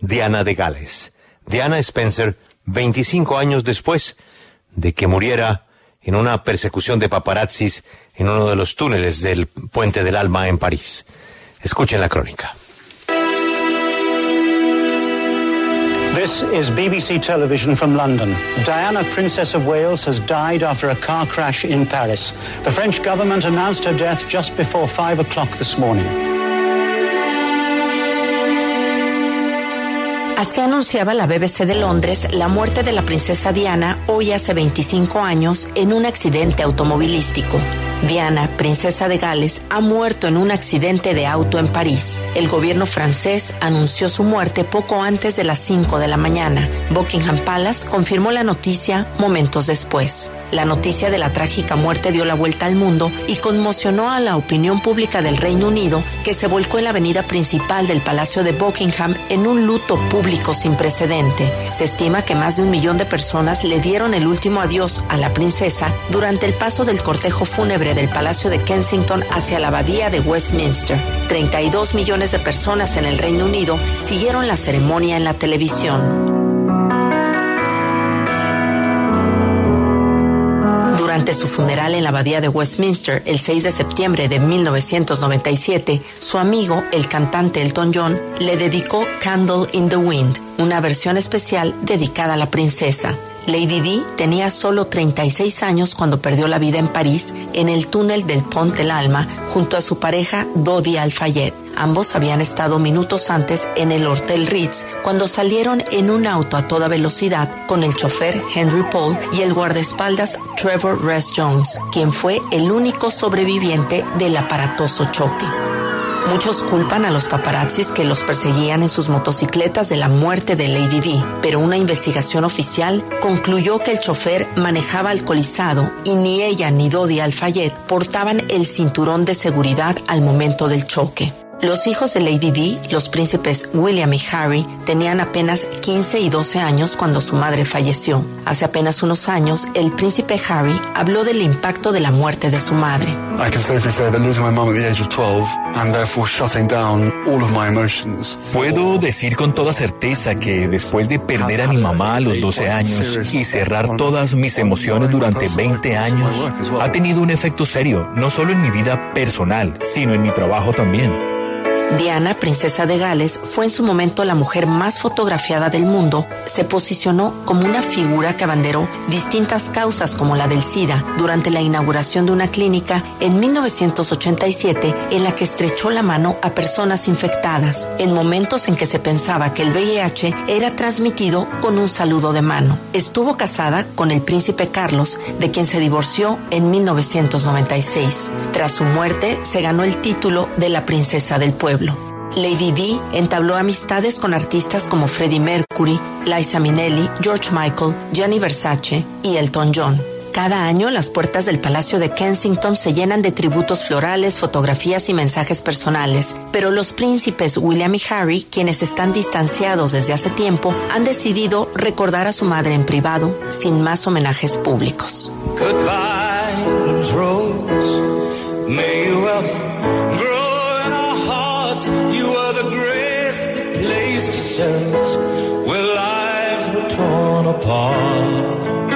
Diana de Gales. Diana Spencer, 25 años después de que muriera en una persecución de paparazzis en uno de los túneles del Puente del Alma en París. Escuchen la crónica. This is BBC television from London. Diana, Princess of Wales, has died after a car crash in Paris. The French government announced her death just before 5 o'clock this morning. Así anunciaba la BBC de Londres la muerte de la princesa Diana hoy hace 25 años en un accidente automovilístico. Diana, princesa de Gales, ha muerto en un accidente de auto en París. El gobierno francés anunció su muerte poco antes de las 5 de la mañana. Buckingham Palace confirmó la noticia momentos después. La noticia de la trágica muerte dio la vuelta al mundo y conmocionó a la opinión pública del Reino Unido, que se volcó en la avenida principal del Palacio de Buckingham en un luto público sin precedente. Se estima que más de un millón de personas le dieron el último adiós a la princesa durante el paso del cortejo fúnebre del Palacio de Kensington hacia la abadía de Westminster. 32 millones de personas en el Reino Unido siguieron la ceremonia en la televisión. Durante su funeral en la abadía de Westminster el 6 de septiembre de 1997, su amigo, el cantante Elton John, le dedicó Candle in the Wind, una versión especial dedicada a la princesa. Lady Di tenía solo 36 años cuando perdió la vida en París en el túnel del Pont del Alma junto a su pareja Dodi Al-Fayed. Ambos habían estado minutos antes en el Hotel Ritz cuando salieron en un auto a toda velocidad con el chofer Henry Paul y el guardaespaldas Trevor Rest Jones, quien fue el único sobreviviente del aparatoso choque. Muchos culpan a los paparazzis que los perseguían en sus motocicletas de la muerte de Lady Di, pero una investigación oficial concluyó que el chofer manejaba alcoholizado y ni ella ni Dodi Al-Fayed portaban el cinturón de seguridad al momento del choque. Los hijos de Lady Di, los príncipes William y Harry, tenían apenas 15 y 12 años cuando su madre falleció. Hace apenas unos años, el príncipe Harry habló del impacto de la muerte de su madre. Puedo decir con toda certeza que después de perder a mi mamá a los 12 años y cerrar todas mis emociones durante 20 años, ha tenido un efecto serio, no solo en mi vida personal, sino en mi trabajo también. Diana, princesa de Gales, fue en su momento la mujer más fotografiada del mundo. Se posicionó como una figura que abanderó distintas causas como la del SIDA durante la inauguración de una clínica en 1987 en la que estrechó la mano a personas infectadas en momentos en que se pensaba que el VIH era transmitido con un saludo de mano. Estuvo casada con el príncipe Carlos, de quien se divorció en 1996. Tras su muerte, se ganó el título de la princesa del pueblo. Lady Di entabló amistades con artistas como Freddie Mercury, Liza Minnelli, George Michael, Gianni Versace y Elton John. Cada año las puertas del Palacio de Kensington se llenan de tributos florales, fotografías y mensajes personales, pero los príncipes William y Harry, quienes están distanciados desde hace tiempo, han decidido recordar a su madre en privado, sin más homenajes públicos. Where lives were torn apart.